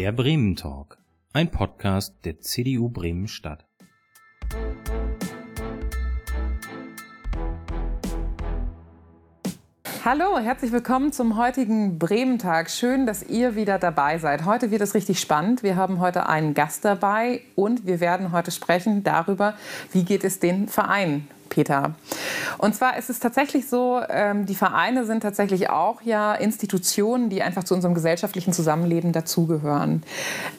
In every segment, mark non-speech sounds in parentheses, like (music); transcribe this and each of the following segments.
Der Bremen Talk, ein Podcast der CDU Bremen Stadt. Hallo, herzlich willkommen zum heutigen Bremen-Tag. Schön, dass ihr wieder dabei seid. Heute wird es richtig spannend. Wir haben heute einen Gast dabei und wir werden heute sprechen darüber, wie geht es den Vereinen Peter. Und zwar ist es tatsächlich so, ähm, die Vereine sind tatsächlich auch ja Institutionen, die einfach zu unserem gesellschaftlichen Zusammenleben dazugehören.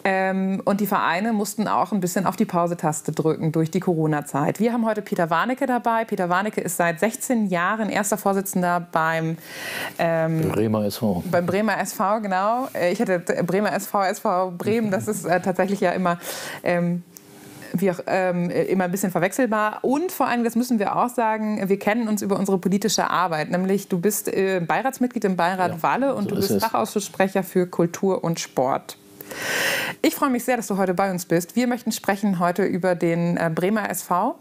Ähm, und die Vereine mussten auch ein bisschen auf die Pausetaste drücken durch die Corona-Zeit. Wir haben heute Peter Warnecke dabei. Peter Warnecke ist seit 16 Jahren erster Vorsitzender beim ähm, Bremer SV. Beim Bremer SV, genau. Äh, ich hatte Bremer SV, SV Bremen, das ist äh, tatsächlich ja immer ähm, wie auch ähm, immer ein bisschen verwechselbar. Und vor allem, das müssen wir auch sagen, wir kennen uns über unsere politische Arbeit. Nämlich, du bist äh, Beiratsmitglied im Beirat ja, Walle und so du bist Fachausschussprecher für Kultur und Sport. Ich freue mich sehr, dass du heute bei uns bist. Wir möchten sprechen heute über den äh, Bremer SV.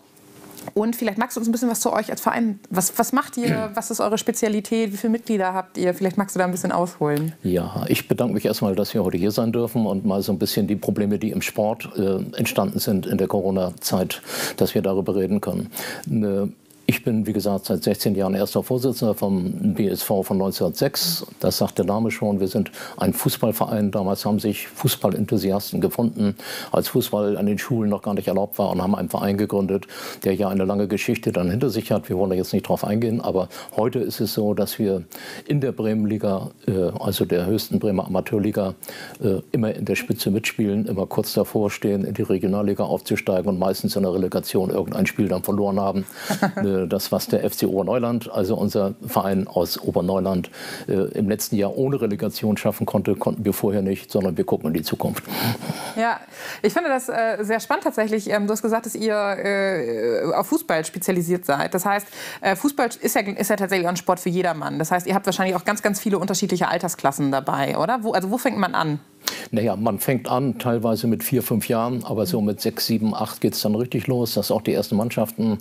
Und vielleicht magst du uns ein bisschen was zu euch als Verein. Was, was macht ihr? (clears throat) Was ist eure Spezialität? Wie viele Mitglieder habt ihr? Vielleicht magst du da ein bisschen ausholen. Ja, ich bedanke mich erstmal, dass wir heute hier sein dürfen und mal so ein bisschen die Probleme, die im Sport äh, entstanden sind in der Corona-Zeit, dass wir darüber reden können. Eine ich bin, wie gesagt, seit 16 Jahren erster Vorsitzender vom BSV von 1906. Das sagt der Name schon. Wir sind ein Fußballverein. Damals haben sich Fußballenthusiasten gefunden, als Fußball an den Schulen noch gar nicht erlaubt war und haben einen Verein gegründet, der ja eine lange Geschichte dann hinter sich hat. Wir wollen da jetzt nicht drauf eingehen, aber heute ist es so, dass wir in der Bremenliga, äh, also der höchsten Bremer Amateurliga, äh, immer in der Spitze mitspielen, immer kurz davor stehen, in die Regionalliga aufzusteigen und meistens in der Relegation irgendein Spiel dann verloren haben. (laughs) Äh, das, was der FC Oberneuland, also unser Verein aus Oberneuland, äh, im letzten Jahr ohne Relegation schaffen konnte, konnten wir vorher nicht, sondern wir gucken in die Zukunft. Ja, ich finde das äh, sehr spannend tatsächlich. Ähm, du hast gesagt, dass ihr auf Fußball spezialisiert seid. Das heißt, Fußball ist ja, ist ja tatsächlich ein Sport für jedermann. Das heißt, ihr habt wahrscheinlich auch ganz, ganz viele unterschiedliche Altersklassen dabei, oder? Wo, also wo fängt man an? Naja, man fängt an teilweise mit vier, fünf Jahren, aber so mit sechs, sieben, acht geht es dann richtig los. Das sind auch die ersten Mannschaften,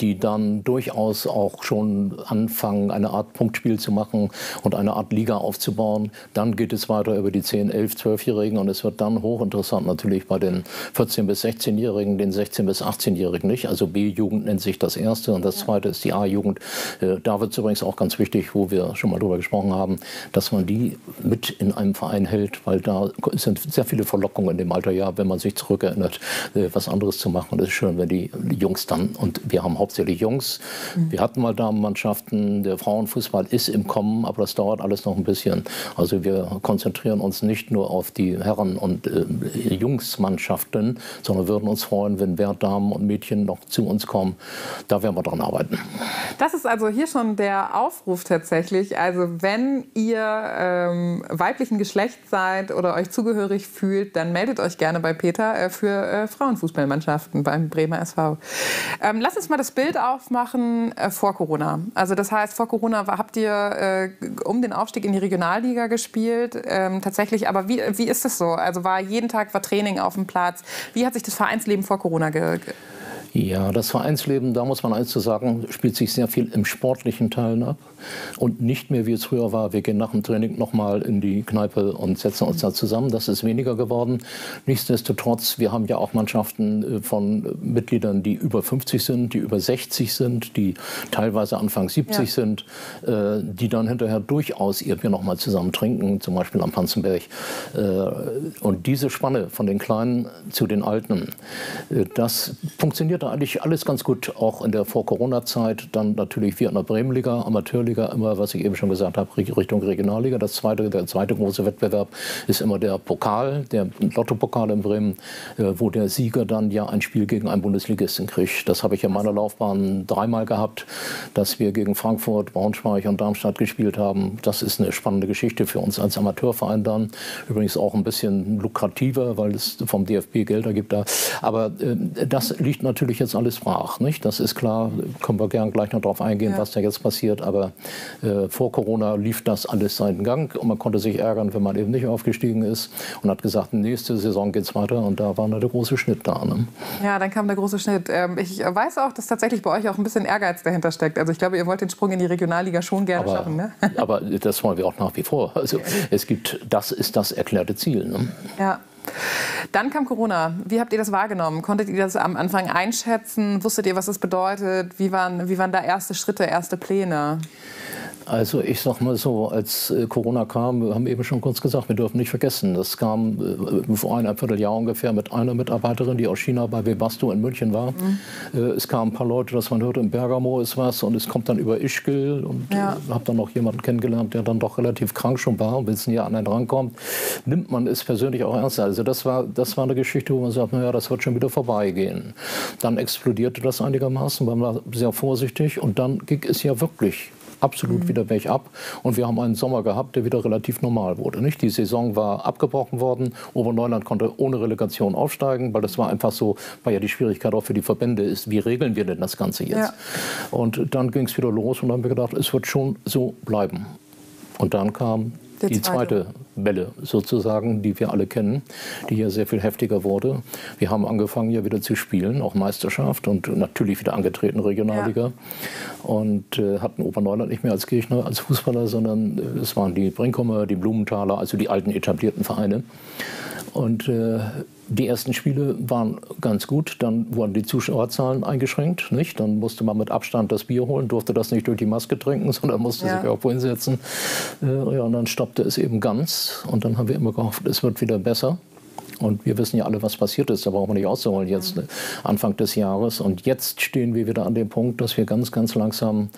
die dann durchaus auch schon anfangen, eine Art Punktspiel zu machen und eine Art Liga aufzubauen. Dann geht es weiter über die 10, 11, 12-Jährigen und es wird dann hochinteressant natürlich bei den 14- bis 16-Jährigen, den 16- bis 18-Jährigen nicht. Also B-Jugend nennt sich das erste und das zweite ist die A-Jugend. Äh, da wird es übrigens auch ganz wichtig, wo wir schon mal drüber gesprochen haben, dass man die mit in einem Verein hält, weil da es sind sehr viele Verlockungen in dem Alter, ja, wenn man sich zurückerinnert, äh, was anderes zu machen. Und es ist schön, wenn die Jungs dann, und wir haben hauptsächlich Jungs, mhm. wir hatten mal Damenmannschaften, der Frauenfußball ist im Kommen, aber das dauert alles noch ein bisschen. Also wir konzentrieren uns nicht nur auf die Herren- und äh, Jungsmannschaften, sondern würden uns freuen, wenn mehr Damen und Mädchen noch zu uns kommen. Da werden wir dran arbeiten. Das ist also hier schon der Aufruf tatsächlich. Also wenn ihr ähm, weiblichen Geschlechts seid oder euch zugehörig fühlt, dann meldet euch gerne bei Peter äh, für äh, Frauenfußballmannschaften beim Bremer SV. Ähm, lass uns mal das Bild aufmachen äh, vor Corona. Also das heißt, vor Corona habt ihr äh, um den Aufstieg in die Regionalliga gespielt. Ähm, tatsächlich, aber wie, wie ist das so? Also war jeden Tag war Training auf dem Platz. Wie hat sich das Vereinsleben vor Corona ge ja, das Vereinsleben, da muss man eins zu sagen, spielt sich sehr viel im sportlichen Teil ab und nicht mehr wie es früher war. Wir gehen nach dem Training nochmal in die Kneipe und setzen uns da zusammen. Das ist weniger geworden. Nichtsdestotrotz, wir haben ja auch Mannschaften äh, von Mitgliedern, die über 50 sind, die über 60 sind, die teilweise Anfang 70 ja. sind, äh, die dann hinterher durchaus ihr Bier nochmal zusammen trinken, zum Beispiel am Panzenberg. Äh, und diese Spanne von den Kleinen zu den Alten, das funktioniert funktionierte eigentlich alles ganz gut, auch in der Vor-Corona-Zeit. Dann natürlich wir in der Bremenliga, Amateurliga, immer, was ich eben schon gesagt habe, Richtung Regionalliga. Das zweite, der zweite große Wettbewerb ist immer der Pokal, der Lotto-Pokal in Bremen, äh, wo der Sieger dann ja ein Spiel gegen einen Bundesligisten kriegt. Das habe ich in meiner Laufbahn dreimal gehabt, dass wir gegen Frankfurt, Braunschweig und Darmstadt gespielt haben. Das ist eine spannende Geschichte für uns als Amateurverein dann. Übrigens auch ein bisschen lukrativer, weil es vom DFB Gelder gibt da. Aber äh, das liegt natürlich natürlich jetzt alles brach. Nicht? Das ist klar, können wir gern gleich noch darauf eingehen, ja. was da jetzt passiert. Aber äh, vor Corona lief das alles seinen Gang und man konnte sich ärgern, wenn man eben nicht aufgestiegen ist und hat gesagt, nächste Saison geht es weiter und da war der große Schnitt da. Ne? Ja, dann kam der große Schnitt. Ähm, ich weiß auch, dass tatsächlich bei euch auch ein bisschen Ehrgeiz dahinter steckt. Also ich glaube, ihr wollt den Sprung in die Regionalliga schon gerne aber, schaffen. Ne? (laughs) aber das wollen wir auch nach wie vor. Also es gibt, das ist das erklärte Ziel. Ne? Ja. Dann kam Corona. Wie habt ihr das wahrgenommen? Konntet ihr das am Anfang einschätzen? Wusstet ihr, was das bedeutet? Wie waren, wie waren da erste Schritte, erste Pläne? Also ich sag mal so, als äh, Corona kam, wir haben eben schon kurz gesagt, wir dürfen nicht vergessen, das kam äh, vor einem Vierteljahr ungefähr mit einer Mitarbeiterin, die aus China bei Webasto in München war. Mhm. Äh, es kamen ein paar Leute, dass man hört, in Bergamo ist was und es kommt dann über Ischgl und ja. habe dann noch jemanden kennengelernt, der dann doch relativ krank schon war und wenn es ein Jahr an einen rankommt, nimmt man es persönlich auch ernst. Also das war, das war eine Geschichte, wo man sagt, naja, das wird schon wieder vorbeigehen. Dann explodierte das einigermaßen, man war sehr vorsichtig und dann ging es ja wirklich absolut mhm. wieder bergab. Und wir haben einen Sommer gehabt, der wieder relativ normal wurde. Nicht? Die Saison war abgebrochen worden. Oberneuland konnte ohne Relegation aufsteigen, weil das war einfach so, weil ja die Schwierigkeit auch für die Verbände ist, wie regeln wir denn das Ganze jetzt? Ja. Und dann ging es wieder los und dann haben wir gedacht, es wird schon so bleiben. Und dann kam die zweite Welle sozusagen, die wir alle kennen, die hier sehr viel heftiger wurde. Wir haben angefangen hier wieder zu spielen, auch Meisterschaft und natürlich wieder angetreten Regionalliga. Ja. Und äh, hatten Oberneuland nicht mehr als Gegner, als Fußballer, sondern äh, es waren die Brinkumer, die Blumenthaler, also die alten etablierten Vereine. Und äh, die ersten Spiele waren ganz gut, dann wurden die Zuschauerzahlen eingeschränkt. Nicht? Dann musste man mit Abstand das Bier holen, durfte das nicht durch die Maske trinken, (laughs) sondern musste ja. sich irgendwo hinsetzen. Äh, ja, und dann stoppte es eben ganz. Und dann haben wir immer gehofft, es wird wieder besser. Und wir wissen ja alle, was passiert ist. Da brauchen wir nicht auszuholen jetzt mhm. Anfang des Jahres. Und jetzt stehen wir wieder an dem Punkt, dass wir ganz, ganz langsam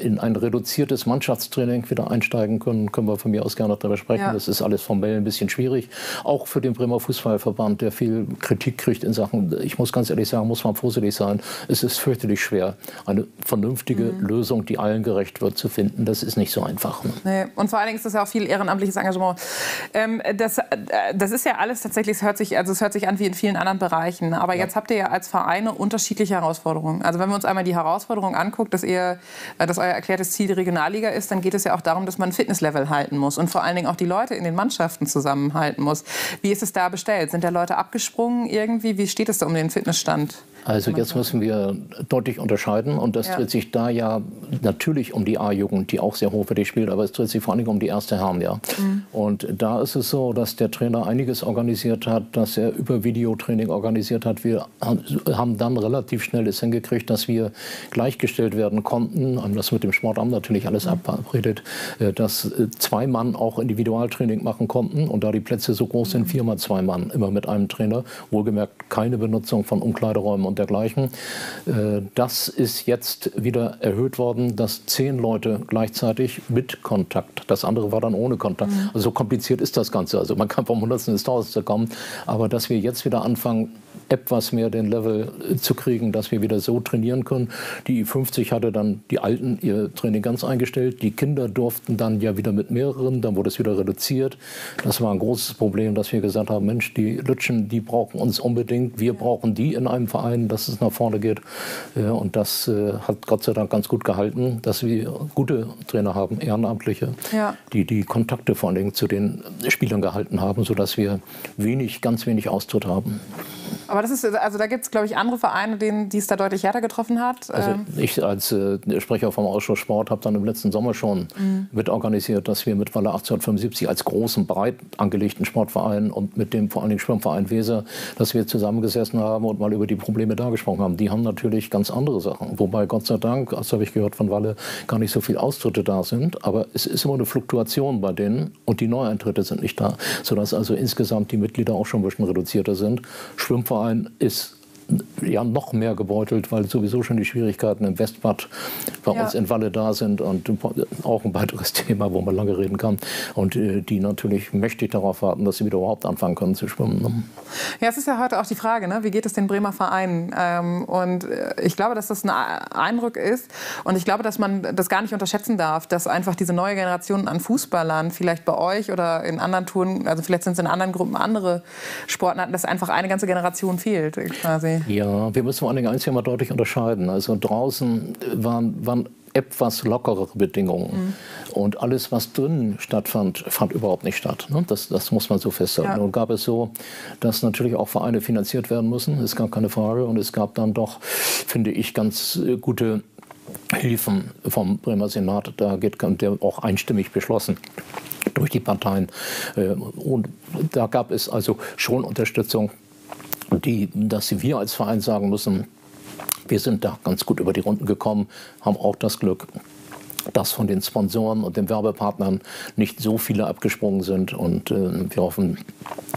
in ein reduziertes Mannschaftstraining wieder einsteigen können, können wir von mir aus gerne darüber sprechen. Ja. Das ist alles formell ein bisschen schwierig. Auch für den Bremer Fußballverband, der viel Kritik kriegt in Sachen, ich muss ganz ehrlich sagen, muss man vorsichtig sein. Es ist fürchterlich schwer, eine vernünftige mhm. Lösung, die allen gerecht wird, zu finden. Das ist nicht so einfach. Ne? Nee. Und vor allen Dingen ist das ja auch viel ehrenamtliches Engagement. Ähm, das, äh, das ist ja alles tatsächlich, es hört sich, also es hört sich an wie in vielen anderen Bereichen. Aber ja. jetzt habt ihr ja als Vereine unterschiedliche Herausforderungen. Also wenn wir uns einmal die Herausforderung anguckt, dass ihr dass euer erklärtes Ziel die Regionalliga ist, dann geht es ja auch darum, dass man ein Fitnesslevel halten muss und vor allen Dingen auch die Leute in den Mannschaften zusammenhalten muss. Wie ist es da bestellt? Sind da Leute abgesprungen irgendwie? Wie steht es da um den Fitnessstand? Also jetzt müssen wir deutlich unterscheiden und das ja. dreht sich da ja natürlich um die A-Jugend, die auch sehr hochwertig spielt, aber es dreht sich vor allem um die erste Herren, ja. Mhm. Und da ist es so, dass der Trainer einiges organisiert hat, dass er über Videotraining organisiert hat. Wir haben dann relativ schnell es hingekriegt, dass wir gleichgestellt werden konnten, haben das mit dem Sportamt natürlich alles mhm. abgeredet, äh, dass äh, zwei Mann auch Individualtraining machen konnten und da die Plätze so groß sind, mhm. viermal zwei Mann, immer mit einem Trainer, wohlgemerkt keine Benutzung von Umkleideräumen und dergleichen. Äh, das ist jetzt wieder erhöht worden, dass zehn Leute gleichzeitig mit Kontakt, das andere war dann ohne Kontakt. Mhm. Also so kompliziert ist das Ganze. Also man kann vom Hundertsten ins Tausendste kommen, aber dass wir jetzt wieder anfangen, etwas mehr den Level äh, zu kriegen, dass wir wieder so trainieren können. Die 50 hatte dann die Alten ihr Training ganz eingestellt. Die Kinder durften dann ja wieder mit mehreren, dann wurde es wieder reduziert. Das war ein großes Problem, dass wir gesagt haben, Mensch, die Lütschen, die brauchen uns unbedingt. Wir brauchen die in einem Verein, dass es nach vorne geht. Und das äh, hat Gott sei Dank ganz gut gehalten, dass wir gute Trainer haben, Ehrenamtliche, ja. die die Kontakte vor allem zu den Spielern gehalten haben, sodass wir wenig, ganz wenig Austritt haben. Aber das ist, also da gibt es, glaube ich, andere Vereine, denen, die es da deutlich härter getroffen hat. Also ähm. ich als äh, Sprecher vom Ausschuss Sport habe dann im letzten Sommer schon mhm. mit organisiert, dass wir mit Walle 1875 als großen, breit angelegten Sportverein und mit dem vor allen Dingen Schwimmverein Weser, dass wir zusammengesessen haben und mal über die Probleme da gesprochen haben. Die haben natürlich ganz andere Sachen. Wobei Gott sei Dank, das habe ich gehört von Walle, gar nicht so viele Austritte da sind. Aber es ist immer eine Fluktuation bei denen und die Neueintritte sind nicht da. Sodass also insgesamt die Mitglieder auch schon ein bisschen reduzierter sind. Schwimmverein Verein ist ja noch mehr gebeutelt, weil sowieso schon die Schwierigkeiten im Westbad bei ja. uns in Walle da sind und auch ein weiteres (laughs) Thema, wo man lange reden kann und äh, die natürlich mächtig darauf warten, dass sie wieder überhaupt anfangen können zu schwimmen. Ne? Ja, es ist ja heute auch die Frage, ne? wie geht es den Bremer Vereinen? Ähm, und äh, ich glaube, dass das ein Eindruck ist und ich glaube, dass man das gar nicht unterschätzen darf, dass einfach diese neue Generation an Fußballern, vielleicht bei euch oder in anderen Touren, also vielleicht sind es in anderen Gruppen andere Sportarten, dass einfach eine ganze Generation fehlt quasi. Ja, wir müssen vor allen Dingen eins hier mal deutlich unterscheiden. Also draußen waren, waren etwas lockerere Bedingungen. Mhm. Und alles, was drinnen stattfand, fand überhaupt nicht statt. Ne? Das, das muss man so festhalten. Ja. Und gab es so, dass natürlich auch Vereine finanziert werden müssen, ist gar keine Frage. Und es gab dann doch, finde ich, ganz äh, gute Hilfen vom Bremer Senat. Da geht der auch einstimmig beschlossen durch die Parteien. Äh, und da gab es also schon Unterstützung, die, dass wir als Verein sagen müssen, wir sind da ganz gut über die Runden gekommen, haben auch das Glück, dass von den Sponsoren und den Werbepartnern nicht so viele abgesprungen sind. Und äh, wir hoffen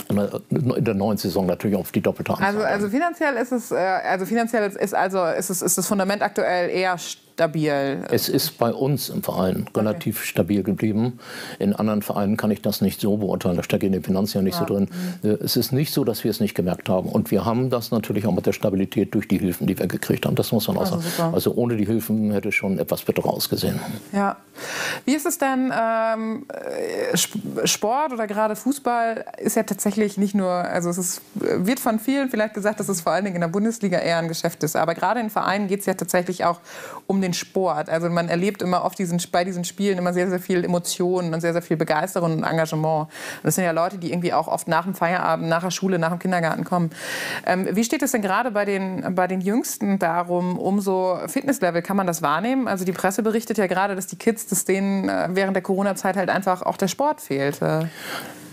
in der neuen Saison natürlich auf die doppelte Anzahl. Also, also finanziell ist es, äh, also finanziell ist also ist es ist das Fundament aktuell eher stabil? Es ist bei uns im Verein relativ okay. stabil geblieben. In anderen Vereinen kann ich das nicht so beurteilen. Da stecke ich in den Finanzen ja nicht ja. so drin. Mhm. Äh, es ist nicht so, dass wir es nicht gemerkt haben. Und wir haben das natürlich auch mit der Stabilität durch die Hilfen, die wir gekriegt haben. Das muss man auch also sagen. Also ohne die Hilfen hätte es schon etwas bitterer ausgesehen. Ja. Wie ist es denn, ähm, äh, Sport oder gerade Fußball ist ja tatsächlich nicht nur, also es ist, wird von vielen vielleicht gesagt, dass es vor allen Dingen in der Bundesliga eher ein Geschäft ist. Aber gerade in Vereinen geht es ja tatsächlich auch um den Sport. Also man erlebt immer oft diesen, bei diesen Spielen immer sehr, sehr viel Emotionen und sehr, sehr viel Begeisterung und Engagement. Und das sind ja Leute, die irgendwie auch oft nach dem Feierabend, nach der Schule, nach dem Kindergarten kommen. Ähm, wie steht es denn gerade bei den, bei den Jüngsten darum, um so Fitnesslevel? Kann man das wahrnehmen? Also die Presse berichtet ja gerade, dass die Kids, dass denen äh, während der Corona-Zeit halt einfach auch der Sport fehlte.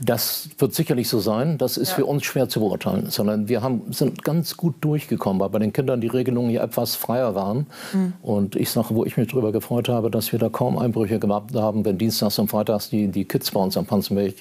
Das wird sicherlich so sein. Das ist ja. für uns schwer zu beurteilen. Sondern wir haben, sind ganz gut durchgekommen, weil bei den Kindern die Regelungen ja etwas freier waren. Mhm. Und ich sage, wo ich mich darüber gefreut habe, dass wir da kaum Einbrüche gehabt haben, wenn dienstags und freitags die, die Kids bei uns am Panzerberg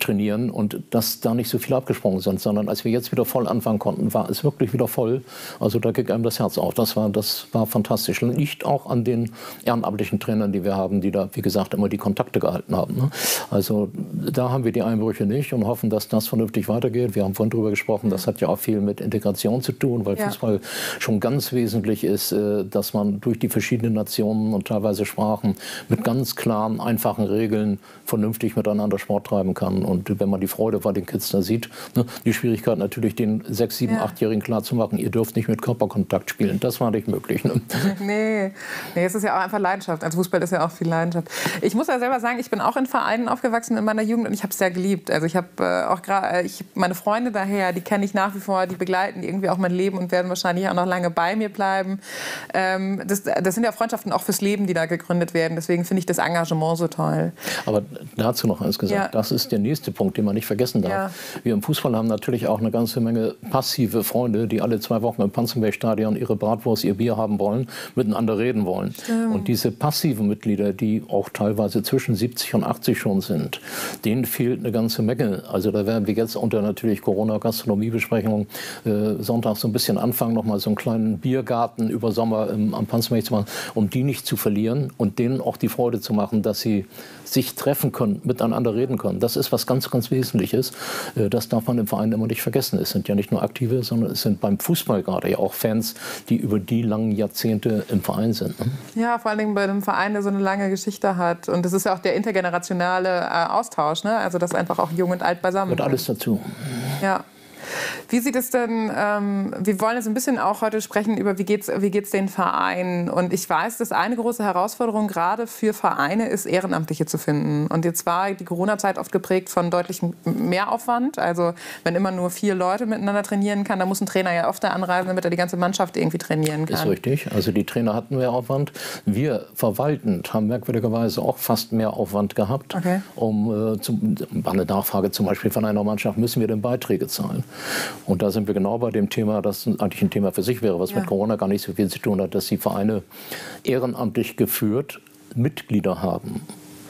trainieren und dass da nicht so viele abgesprungen sind. Sondern als wir jetzt wieder voll anfangen konnten, war es wirklich wieder voll. Also da ging einem das Herz auf. Das war, das war fantastisch. Liegt auch an den ehrenamtlichen Trainern, die wir haben, die da, wie gesagt, immer die Kontakte gehalten haben. Ne? Also da haben wir die Einbrüche nicht und hoffen, dass das vernünftig weitergeht. Wir haben vorhin darüber gesprochen, das hat ja auch viel mit Integration zu tun, weil ja. Fußball schon ganz wesentlich ist, äh, dass man durch die verschiedenen Nationen und teilweise Sprachen mit ganz klaren, einfachen Regeln vernünftig miteinander Sport treiben kann. Und wenn man die Freude bei den Kids da sieht, ne, die Schwierigkeit natürlich den sechs, sieben, achtjährigen klarzumachen, ihr dürft nicht mit Körperkontakt spielen. Das war nicht möglich. Ne? (laughs) Nee, nee, es ist ja auch einfach Leidenschaft. Also Fußball ist ja auch viel Leidenschaft. Ich muss ja selber sagen, ich bin auch in Vereinen aufgewachsen in meiner Jugend und ich habe es sehr geliebt. Also ich habe äh, auch gerade, äh, meine Freunde daher, die kenne ich nach wie vor, die begleiten irgendwie auch mein Leben und werden wahrscheinlich auch noch lange bei mir bleiben. Ähm, das, das sind ja Freundschaften auch fürs Leben, die da gegründet werden. Deswegen finde ich das Engagement so toll. Aber dazu noch eins gesagt, ja. das ist der nächste Punkt, den man nicht vergessen darf. Ja. Wir im Fußball haben natürlich auch eine ganze Menge passive Freunde, die alle zwei Wochen im Panzerbergstadion ihre Bratwurst, ihr Bier haben wollen, miteinander reden wollen. Stimmt. Und diese passiven Mitglieder, die auch teilweise zwischen 70 und 80 schon sind, denen fehlt eine ganze Menge. Also da werden wir jetzt unter natürlich Corona-Gastronomiebesprechungen äh, Sonntag so ein bisschen anfangen, nochmal so einen kleinen Biergarten über Sommer im, am Panzerberg zu machen, um die nicht zu verlieren und denen auch die Freude zu machen, dass sie sich treffen können, miteinander reden können. Das ist was ganz, ganz Wesentliches. Äh, das darf man im Verein immer nicht vergessen. Es sind ja nicht nur Aktive, sondern es sind beim Fußball gerade ja auch Fans, die über die langen Jahrzehnte im Verein sind. Ne? Ja, vor allen Dingen bei einem Verein, der so eine lange Geschichte hat. Und das ist ja auch der intergenerationale äh, Austausch. Ne? Also, dass einfach auch jung und alt beisammen sind. alles dazu. Ja. Wie sieht es denn, ähm, wir wollen jetzt ein bisschen auch heute sprechen über, wie geht es wie geht's den Vereinen. Und ich weiß, dass eine große Herausforderung gerade für Vereine ist, Ehrenamtliche zu finden. Und jetzt war die Corona-Zeit oft geprägt von deutlichem Mehraufwand. Also wenn immer nur vier Leute miteinander trainieren kann, dann muss ein Trainer ja öfter anreisen, damit er die ganze Mannschaft irgendwie trainieren kann. Ist richtig. Also die Trainer hatten Mehraufwand. Wir verwaltend haben merkwürdigerweise auch fast mehr Aufwand gehabt. Okay. Um, äh, war eine Nachfrage zum Beispiel von einer Mannschaft, müssen wir denn Beiträge zahlen? Und da sind wir genau bei dem Thema, das eigentlich ein Thema für sich wäre, was ja. mit Corona gar nicht so viel zu tun hat, dass die Vereine ehrenamtlich geführt Mitglieder haben.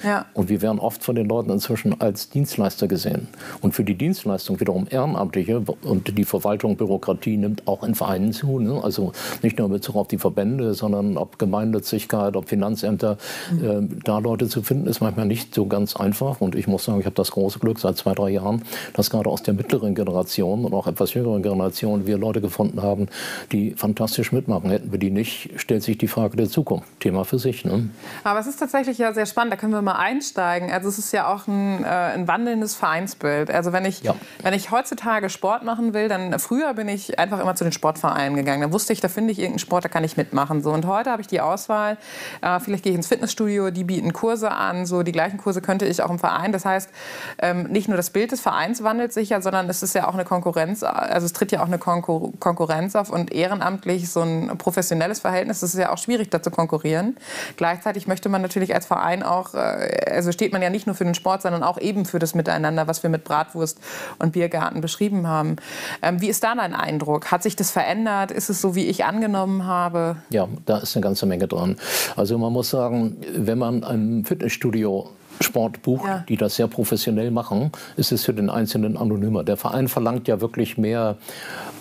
Ja. Und wir werden oft von den Leuten inzwischen als Dienstleister gesehen. Und für die Dienstleistung wiederum Ehrenamtliche und die Verwaltung, Bürokratie nimmt auch in Vereinen zu. Ne? Also nicht nur in Bezug auf die Verbände, sondern ob Gemeinnützigkeit, ob Finanzämter. Mhm. Äh, da Leute zu finden, ist manchmal nicht so ganz einfach. Und ich muss sagen, ich habe das große Glück seit zwei, drei Jahren, dass gerade aus der mittleren Generation und auch etwas jüngeren Generation wir Leute gefunden haben, die fantastisch mitmachen. Hätten wir die nicht, stellt sich die Frage der Zukunft. Thema für sich. Ne? Aber es ist tatsächlich ja sehr spannend. Da können wir nochmal einsteigen. Also es ist ja auch ein, äh, ein wandelndes Vereinsbild. Also wenn ich, ja. wenn ich heutzutage Sport machen will, dann früher bin ich einfach immer zu den Sportvereinen gegangen. Da wusste ich, da finde ich irgendeinen Sport, da kann ich mitmachen. So. Und heute habe ich die Auswahl. Äh, vielleicht gehe ich ins Fitnessstudio, die bieten Kurse an. So die gleichen Kurse könnte ich auch im Verein. Das heißt, ähm, nicht nur das Bild des Vereins wandelt sich ja, sondern es ist ja auch eine Konkurrenz. Also es tritt ja auch eine Konkur Konkurrenz auf und ehrenamtlich so ein professionelles Verhältnis. Das ist ja auch schwierig, da zu konkurrieren. Gleichzeitig möchte man natürlich als Verein auch, äh, also steht man ja nicht nur für den Sport, sondern auch eben für das Miteinander, was wir mit Bratwurst und Biergarten beschrieben haben. Ähm, wie ist da dein Eindruck? Hat sich das verändert? Ist es so, wie ich angenommen habe? Ja, da ist eine ganze Menge dran. Also man muss sagen, wenn man ein Fitnessstudio Sportbuch, ja. die das sehr professionell machen, ist es für den Einzelnen anonymer. Der Verein verlangt ja wirklich mehr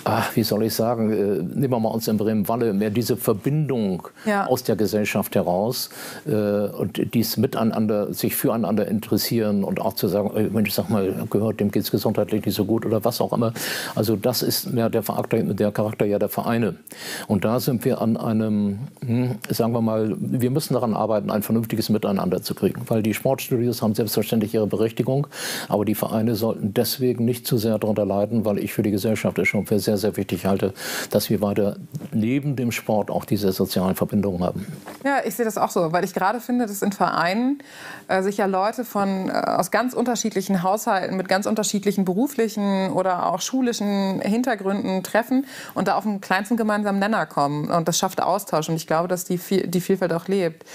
ach, wie soll ich sagen, äh, nehmen wir mal uns in Bremen-Walle, mehr diese Verbindung ja. aus der Gesellschaft heraus äh, und dies miteinander, sich füreinander interessieren und auch zu sagen, ey, Mensch, sag mal, gehört, dem geht es gesundheitlich nicht so gut oder was auch immer. Also das ist mehr der Charakter, der Charakter ja der Vereine. Und da sind wir an einem, hm, sagen wir mal, wir müssen daran arbeiten, ein vernünftiges Miteinander zu kriegen, weil die Sportstudios haben selbstverständlich ihre Berechtigung, aber die Vereine sollten deswegen nicht zu sehr darunter leiden, weil ich für die Gesellschaft es schon für sehr sehr, sehr wichtig halte, dass wir weiter neben dem Sport auch diese sozialen Verbindungen haben. Ja, ich sehe das auch so, weil ich gerade finde, dass in Vereinen äh, sich ja Leute von, äh, aus ganz unterschiedlichen Haushalten mit ganz unterschiedlichen beruflichen oder auch schulischen Hintergründen treffen und da auf den kleinsten gemeinsamen Nenner kommen. Und das schafft Austausch. Und ich glaube, dass die, die Vielfalt auch lebt.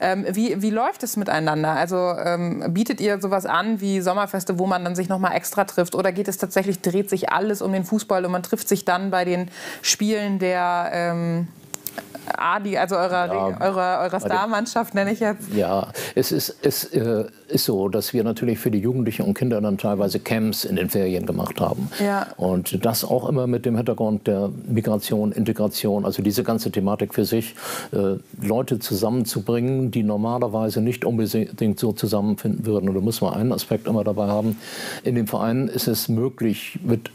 Ähm, wie, wie läuft es miteinander? Also ähm, bietet ihr sowas an wie Sommerfeste, wo man dann sich noch mal extra trifft? Oder geht es tatsächlich, dreht sich alles um den Fußball und man trifft trifft sich dann bei den Spielen der ähm, Adi, also eurer, ja, eurer, eurer Starmannschaft, nenne ich jetzt? Ja, es ist, es äh, ist so, dass wir natürlich für die Jugendlichen und Kinder dann teilweise Camps in den Ferien gemacht haben. Ja. Und das auch immer mit dem Hintergrund der Migration, Integration, also diese ganze Thematik für sich, äh, Leute zusammenzubringen, die normalerweise nicht unbedingt so zusammenfinden würden. Und da muss man einen Aspekt immer dabei haben. In dem Verein ist es möglich, mit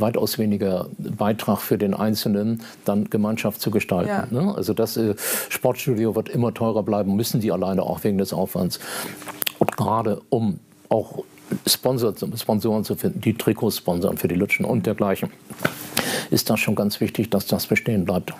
weitaus weniger Beitrag für den Einzelnen, dann Gemeinschaft zu gestalten. Ja. Ne? Also das äh, Sportstudio wird immer teurer bleiben, müssen die alleine auch wegen des Aufwands. Und gerade um auch Sponsor, Sponsoren zu finden, die Trikots sponsern für die Lutschen und dergleichen, ist das schon ganz wichtig, dass das bestehen bleibt.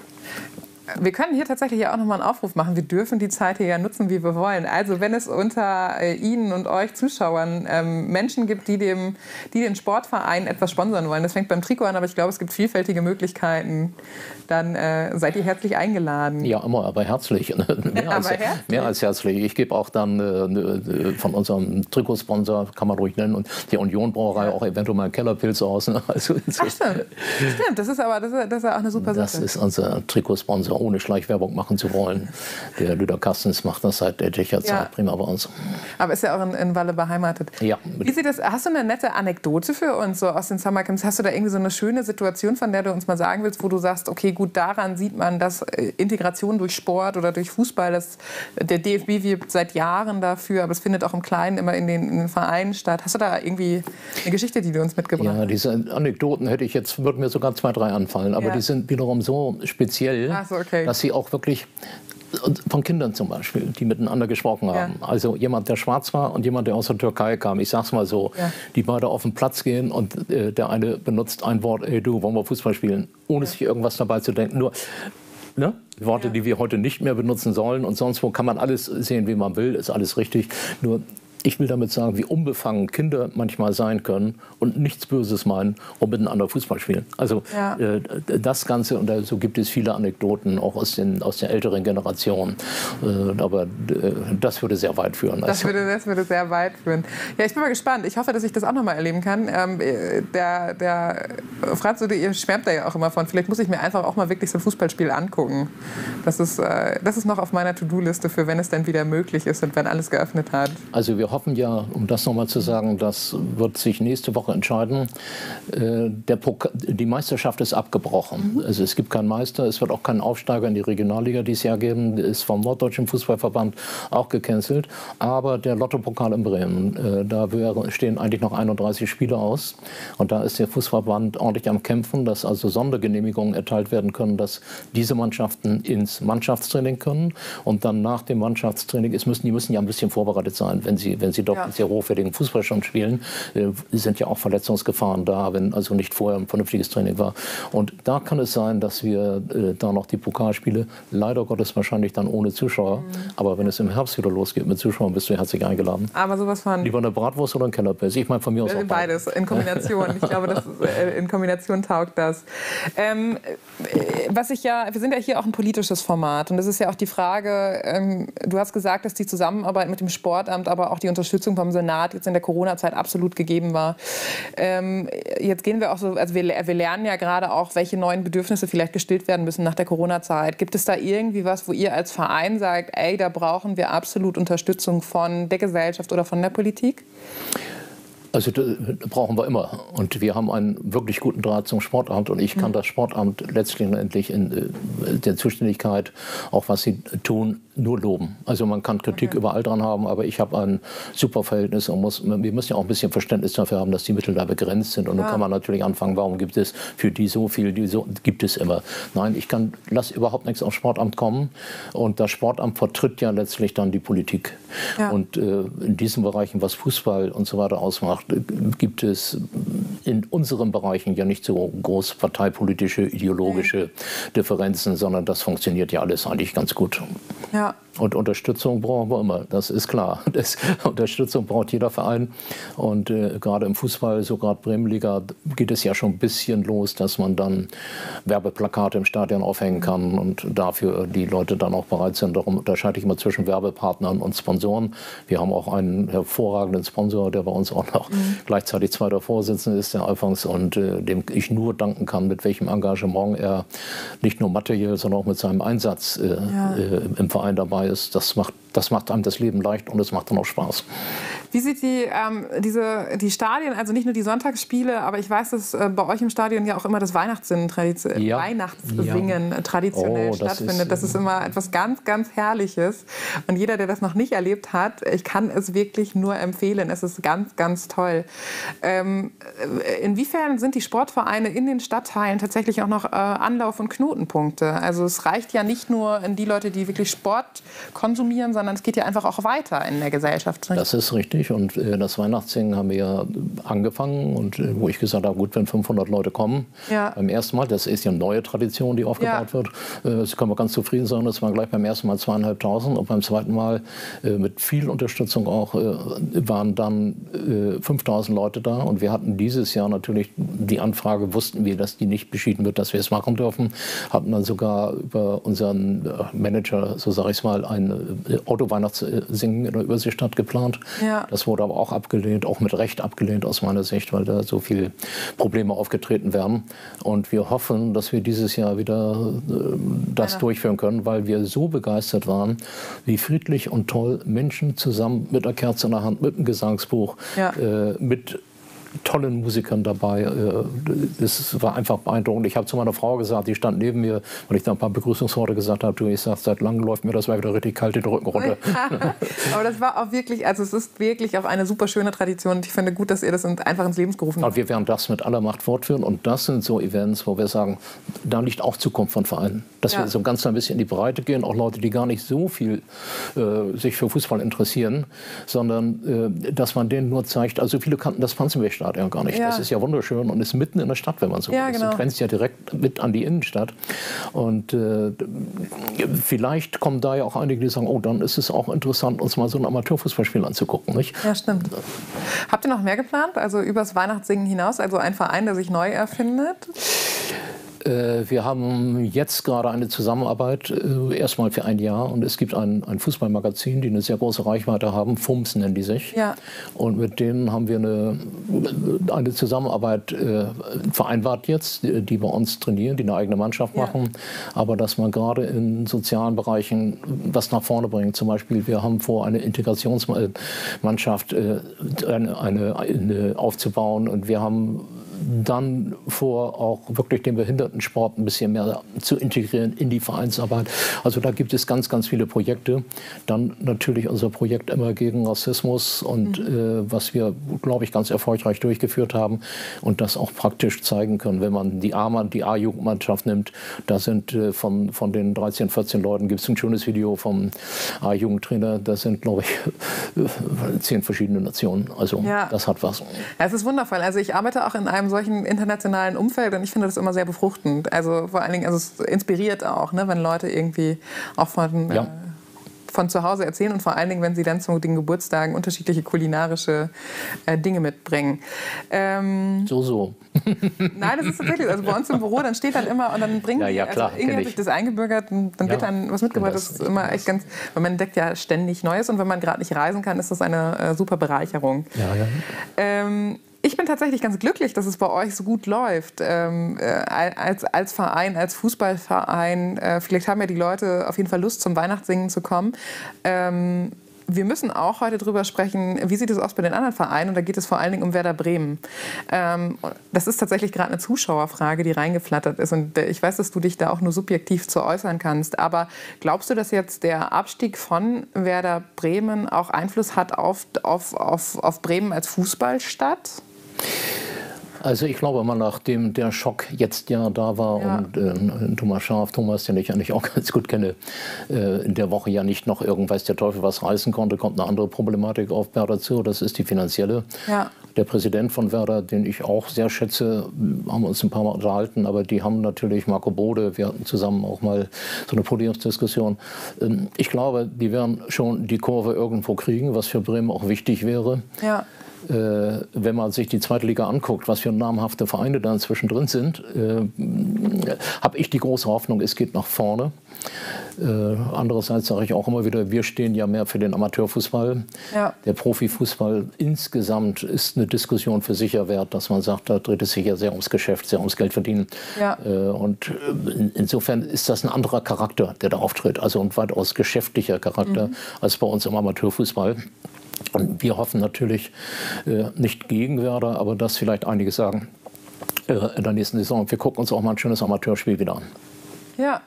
Wir können hier tatsächlich ja auch nochmal einen Aufruf machen. Wir dürfen die Zeit hier ja nutzen, wie wir wollen. Also wenn es unter äh, Ihnen und euch Zuschauern ähm, Menschen gibt, die, dem, die den Sportverein etwas sponsern wollen, das fängt beim Trikot an, aber ich glaube, es gibt vielfältige Möglichkeiten, dann äh, seid ihr herzlich eingeladen. Ja, immer, aber herzlich. (laughs) mehr, als, aber herzlich. mehr als herzlich. Ich gebe auch dann äh, ne, von unserem Trikotsponsor, kann man ruhig nennen, und der Union Brauerei ja. auch eventuell mal einen Kellerpilz aus. (laughs) Also, Ach, stimmt. stimmt, das ist aber das ist, das ist auch eine super Sache. Das ist unser Trikotsponsor ohne Schleichwerbung machen zu wollen. Der Lüder Kastens macht das seit etlicher Zeit ja. prima bei uns. Aber ist ja auch in, in Walle beheimatet. Ja. Wie sieht das, hast du eine nette Anekdote für uns so aus den Summercamps? Hast du da irgendwie so eine schöne Situation, von der du uns mal sagen willst, wo du sagst, okay, gut, daran sieht man, dass äh, Integration durch Sport oder durch Fußball, das, der DFB wirbt seit Jahren dafür, aber es findet auch im Kleinen immer in den, in den Vereinen statt. Hast du da irgendwie eine Geschichte, die du uns mitgebracht hast? Ja, diese Anekdoten hätte ich jetzt, würden mir sogar zwei, drei anfallen, aber ja. die sind wiederum so speziell, so, okay. Dass sie auch wirklich von Kindern zum Beispiel, die miteinander gesprochen haben. Ja. Also jemand, der schwarz war und jemand, der aus der Türkei kam. Ich sag's mal so, ja. die beide auf den Platz gehen und äh, der eine benutzt ein Wort, ey du, wollen wir Fußball spielen, ohne ja. sich irgendwas dabei zu denken. Nur Ne? Worte, die wir heute nicht mehr benutzen sollen. Und sonst wo kann man alles sehen, wie man will, ist alles richtig. Nur ich will damit sagen, wie unbefangen Kinder manchmal sein können und nichts Böses meinen und miteinander Fußball spielen. Also ja. äh, das Ganze, und so gibt es viele Anekdoten auch aus, den, aus der älteren Generation. Äh, aber äh, das würde sehr weit führen. Das würde, das würde sehr weit führen. Ja, ich bin mal gespannt. Ich hoffe, dass ich das auch noch mal erleben kann. Ähm, der, der Franz, ihr schwärmt da ja auch immer von. Vielleicht muss ich mir einfach auch mal wirklich so ein Fußballspiel angucken. Das ist, äh, das ist noch auf meiner To-Do-Liste für, wenn es dann wieder möglich ist und wenn alles geöffnet hat. Also wir hoffen ja, um das nochmal zu sagen, das wird sich nächste Woche entscheiden. Äh, die Meisterschaft ist abgebrochen. Mhm. Also es gibt keinen Meister, es wird auch keinen Aufsteiger in die Regionalliga dieses Jahr geben. Ist vom Norddeutschen Fußballverband auch gecancelt. Aber der Lottopokal in Bremen, äh, da stehen eigentlich noch 31 Spiele aus. Und da ist der Fußballverband ordentlich am Kämpfen, dass also Sondergenehmigungen erteilt werden können, dass diese Mannschaften ins Mannschaftstraining können und dann nach dem Mannschaftstraining, es müssen, die müssen ja ein bisschen vorbereitet sein, wenn sie, wenn sie doch ja. sehr hochwertigen Fußball schon spielen, äh, sind ja auch Verletzungsgefahren da, wenn also nicht vorher ein vernünftiges Training war. Und da kann es sein, dass wir äh, da noch die Pokalspiele, leider Gottes wahrscheinlich dann ohne Zuschauer, mhm. aber wenn es im Herbst wieder losgeht mit Zuschauern, bist du herzlich eingeladen. Aber sowas von... Lieber eine Bratwurst oder ein Kellerbiss? Ich meine von mir aus äh, auch beides. in Kombination. ich glaube, das ist, in Kombination taugt das. Ähm, äh, was ich ja, wir sind ja hier auch ein politisches Format und das ist ja auch die Frage, ähm, du hast gesagt, dass die Zusammenarbeit mit dem Sportamt, aber auch die Unterstützung vom Senat jetzt in der Corona-Zeit absolut gegeben war. Ähm, jetzt gehen wir auch so, also wir, wir lernen ja gerade auch, welche neuen Bedürfnisse vielleicht gestillt werden müssen nach der Corona-Zeit. Gibt es da irgendwie was, wo ihr als Verein sagt, ey, da brauchen wir absolut Unterstützung von der Gesellschaft oder von der Politik? Also das brauchen wir immer. Und wir haben einen wirklich guten Draht zum Sportamt. Und ich kann mhm. das Sportamt letztendlich in äh, der Zuständigkeit, auch was sie tun, nur loben. Also man kann Kritik okay. überall dran haben, aber ich habe ein super Verhältnis und muss, wir müssen ja auch ein bisschen Verständnis dafür haben, dass die Mittel da begrenzt sind. Und ja. dann kann man natürlich anfangen, warum gibt es für die so viel, die so gibt es immer. Nein, ich kann, lass überhaupt nichts aufs Sportamt kommen. Und das Sportamt vertritt ja letztlich dann die Politik. Ja. Und äh, in diesen Bereichen, was Fußball und so weiter ausmacht, gibt es in unseren Bereichen ja nicht so groß parteipolitische, ideologische okay. Differenzen, sondern das funktioniert ja alles eigentlich ganz gut. Ja. Und Unterstützung brauchen wir immer, das ist klar. (laughs) Das, Unterstützung braucht jeder Verein. Und äh, gerade im Fußball, so gerade Bremenliga, geht es ja schon ein bisschen los, dass man dann Werbeplakate im Stadion aufhängen kann und dafür die Leute dann auch bereit sind. Darum unterscheide ich immer zwischen Werbepartnern und Sponsoren. Wir haben auch einen hervorragenden Sponsor, der bei uns auch noch mhm. gleichzeitig zweiter Vorsitzender ist, der Alphons, und äh, dem ich nur danken kann, mit welchem Engagement er nicht nur materiell, sondern auch mit seinem Einsatz äh, ja. Äh, im Verein dabei ist. Das macht, das macht einem das Leben leicht und es macht dann auch Spaß. Wie sieht die, ähm, diese, die Stadien, also nicht nur die Sonntagsspiele, aber ich weiß, dass äh, bei euch im Stadion ja auch immer das Weihnachtssingen, ja. Weihnachtssingen ja. traditionell oh, stattfindet. Ist, das ist immer etwas ganz, ganz Herrliches. Und jeder, der das noch nicht erlebt hat, ich kann es wirklich nur empfehlen. Es ist ganz, ganz toll. Ähm, inwiefern sind die Sportvereine in den Stadtteilen tatsächlich auch noch äh, Anlauf- und Knotenpunkte? Also es reicht ja nicht nur in die Leute, die wirklich Sport konsumieren, sondern es geht ja einfach auch weiter in der Gesellschaft. Das ist richtig. Und äh, das Weihnachtssingen haben wir ja angefangen und äh, wo ich gesagt habe, gut, wenn 500 Leute kommen, ja. beim ersten Mal, das ist ja eine neue Tradition, die aufgebaut ja. wird, äh, das können wir ganz zufrieden sein. Das war gleich beim ersten Mal zweieinhalbtausend und beim zweiten Mal äh, mit viel Unterstützung auch äh, waren dann 5000 äh, Leute da und wir hatten dieses Jahr natürlich die Anfrage, wussten wir, dass die nicht beschieden wird, dass wir es machen dürfen, hatten dann sogar über unseren Manager, so sage ich es mal, ein Autoweihnachtssingen in der Überseestadt geplant. Ja. Das wurde aber auch abgelehnt, auch mit Recht abgelehnt aus meiner Sicht, weil da so viele Probleme aufgetreten wären. Und wir hoffen, dass wir dieses Jahr wieder äh, das ja. durchführen können, weil wir so begeistert waren, wie friedlich und toll Menschen zusammen mit einer Kerze in der Hand, mit einem Gesangsbuch, ja. äh, mit tollen Musikern dabei. Äh, das war einfach beeindruckend. Ich habe zu meiner Frau gesagt, die stand neben mir, weil ich da ein paar Begrüßungsworte gesagt habe. Du, ich sage, seit langem läuft mir das wieder richtig kalt den Rücken runter. (laughs) Aber das war auch wirklich, also es ist wirklich auch eine super schöne Tradition. Ich finde gut, dass ihr das einfach ins Leben gerufen habt. Und wir werden das mit aller Macht fortführen. Und das sind so Events, wo wir sagen, da liegt auch Zukunft von Vereinen. Dass ja. wir so ganz ein bisschen in die Breite gehen, auch Leute, die gar nicht so viel äh, sich für Fußball interessieren, sondern äh, dass man denen nur zeigt, also viele kannten das Panzerwegstadion Stadion gar nicht. Ja. Das ist ja wunderschön und ist mitten in der Stadt, wenn man so ja, will. Genau. Du grenzt ja direkt mit an die Innenstadt. Und äh, vielleicht kommen da ja auch einige, die sagen, oh, dann ist es auch interessant, uns mal so ein Amateurfußballspiel anzugucken. Nicht? Ja, stimmt. Habt ihr noch mehr geplant? Also übers Weihnachtssingen hinaus? Also ein Verein, der sich neu erfindet? Äh, wir haben jetzt gerade eine Zusammenarbeit, äh, erstmal für ein Jahr. Und es gibt ein, ein Fußballmagazin, die eine sehr große Reichweite haben. FUMS nennen die sich. Ja. Und mit denen haben wir eine, eine Zusammenarbeit äh, vereinbart jetzt, die, die bei uns trainieren, die eine eigene Mannschaft machen. Ja. Aber dass man gerade in sozialen Bereichen was nach vorne bringt. Zum Beispiel, wir haben vor, eine Integrationsmannschaft äh, eine, eine, eine aufzubauen. Und wir haben dann vor, auch wirklich den Behindertensport ein bisschen mehr zu integrieren in die Vereinsarbeit. Also da gibt es ganz, ganz viele Projekte. Dann natürlich unser Projekt immer gegen Rassismus und mhm. äh, was wir, glaube ich, ganz erfolgreich durchgeführt haben und das auch praktisch zeigen können. Wenn man die A, die A-Jugendmannschaft nimmt, da sind äh, von, von den 13, 14 Leuten gibt es ein schönes Video vom A-Jugendtrainer. Da sind, glaube ich, (laughs) zehn verschiedene Nationen. Also ja. das hat was. Ja, es ist wundervoll. Also ich arbeite auch in einem solchen internationalen Umfeld und ich finde das immer sehr befruchtend. Also vor allen Dingen, also es inspiriert auch, ne, wenn Leute irgendwie auch von, ja. äh, von zu Hause erzählen und vor allen Dingen, wenn sie dann zu den Geburtstagen unterschiedliche kulinarische äh, Dinge mitbringen. Ähm, so, so. (laughs) Nein, das ist tatsächlich, also bei uns im Büro, dann steht dann immer und dann bringen ja, ja, die, klar, also irgendwie hat sich das eingebürgert und dann ja, wird dann was mitgebracht. Das, das ist immer echt ganz, weil man entdeckt ja ständig Neues und wenn man gerade nicht reisen kann, ist das eine äh, super Bereicherung. Ja, ja. Ähm, bin tatsächlich ganz glücklich, dass es bei euch so gut läuft. Ähm, äh, als, als Verein, als Fußballverein. Äh, vielleicht haben ja die Leute auf jeden Fall Lust, zum Weihnachtssingen zu kommen. Ähm, wir müssen auch heute darüber sprechen, wie sieht es aus bei den anderen Vereinen. Und da geht es vor allen Dingen um Werder Bremen. Ähm, das ist tatsächlich gerade eine Zuschauerfrage, die reingeflattert ist. Und äh, ich weiß, dass du dich da auch nur subjektiv zu äußern kannst. Aber glaubst du, dass jetzt der Abstieg von Werder Bremen auch Einfluss hat auf, auf, auf, auf Bremen als Fußballstadt? Also ich glaube mal, nachdem der Schock jetzt ja da war ja. und äh, Thomas Scharf, Thomas, den ich eigentlich auch (laughs) ganz gut kenne, äh, in der Woche ja nicht noch irgendwas der Teufel was reißen konnte, kommt eine andere Problematik auf Werder zu. Das ist die finanzielle. Ja. Der Präsident von Werder, den ich auch sehr schätze, haben wir uns ein paar Mal unterhalten, aber die haben natürlich Marco Bode, wir hatten zusammen auch mal so eine Podiumsdiskussion. Ähm, ich glaube, die werden schon die Kurve irgendwo kriegen, was für Bremen auch wichtig wäre. Ja wenn man sich die zweite Liga anguckt, was für namhafte Vereine da inzwischen drin sind, äh, habe ich die große Hoffnung, es geht nach vorne. Äh, andererseits sage ich auch immer wieder, wir stehen ja mehr für den Amateurfußball. Ja. Der Profifußball insgesamt ist eine Diskussion für sich wert, dass man sagt, da dreht es sich ja sehr ums Geschäft, sehr ums Geld verdienen. Ja. Äh, und äh, insofern ist das ein anderer Charakter, der da auftritt, also ein weitaus geschäftlicher Charakter mhm. als bei uns im Amateurfußball. Und wir hoffen natürlich äh, nicht gegen Werder, aber dass vielleicht einige sagen, äh, in der nächsten Saison, wir gucken uns auch mal ein schönes Amateurspiel wieder an. Ja,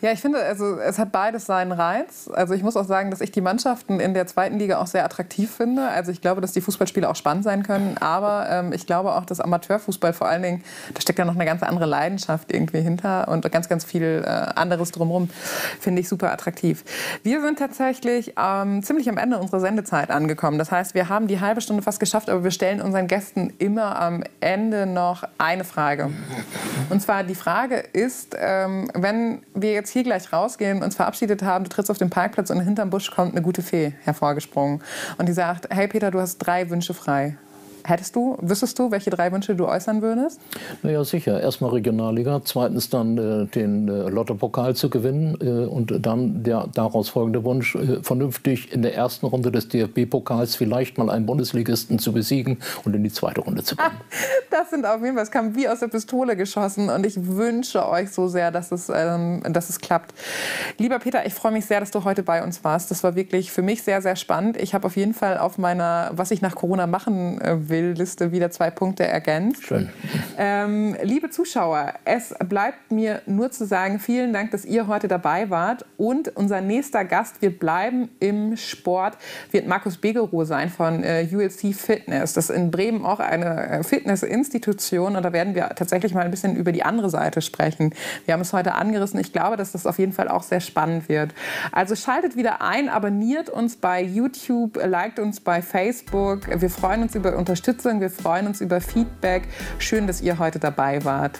ja, ich finde, also es hat beides seinen Reiz. Also ich muss auch sagen, dass ich die Mannschaften in der zweiten Liga auch sehr attraktiv finde. Also ich glaube, dass die Fußballspiele auch spannend sein können. Aber ähm, ich glaube auch, dass Amateurfußball vor allen Dingen, da steckt ja noch eine ganz andere Leidenschaft irgendwie hinter und ganz, ganz viel äh, anderes drumherum. Finde ich super attraktiv. Wir sind tatsächlich ähm, ziemlich am Ende unserer Sendezeit angekommen. Das heißt, wir haben die halbe Stunde fast geschafft, aber wir stellen unseren Gästen immer am Ende noch eine Frage. Und zwar die Frage ist, ähm, wenn wir jetzt hier gleich rausgehen, uns verabschiedet haben, du trittst auf den Parkplatz und hinterm Busch kommt eine gute Fee hervorgesprungen. Und die sagt, hey Peter, du hast drei Wünsche frei. Hättest du, wüsstest du, welche drei Wünsche du äußern würdest? Naja, sicher. Erstmal Regionalliga, zweitens dann äh, den äh, Lottopokal zu gewinnen äh, und dann der daraus folgende Wunsch, äh, vernünftig in der ersten Runde des DFB-Pokals vielleicht mal einen Bundesligisten zu besiegen und in die zweite Runde zu kommen. (laughs) das sind auf jeden Fall, es kam wie aus der Pistole geschossen und ich wünsche euch so sehr, dass es, ähm, dass es klappt. Lieber Peter, ich freue mich sehr, dass du heute bei uns warst. Das war wirklich für mich sehr, sehr spannend. Ich habe auf jeden Fall auf meiner, was ich nach Corona machen will, Will-Liste wieder zwei Punkte ergänzt. Schön. Ähm, liebe Zuschauer, es bleibt mir nur zu sagen, vielen Dank, dass ihr heute dabei wart. Und unser nächster Gast, wir bleiben im Sport, wird Markus Begerow sein von äh, ULC Fitness. Das ist in Bremen auch eine äh, Fitnessinstitution und da werden wir tatsächlich mal ein bisschen über die andere Seite sprechen. Wir haben es heute angerissen. Ich glaube, dass das auf jeden Fall auch sehr spannend wird. Also schaltet wieder ein, abonniert uns bei YouTube, liked uns bei Facebook. Wir freuen uns über Unterstützung Unterstützung. Wir freuen uns über Feedback. Schön, dass ihr heute dabei wart.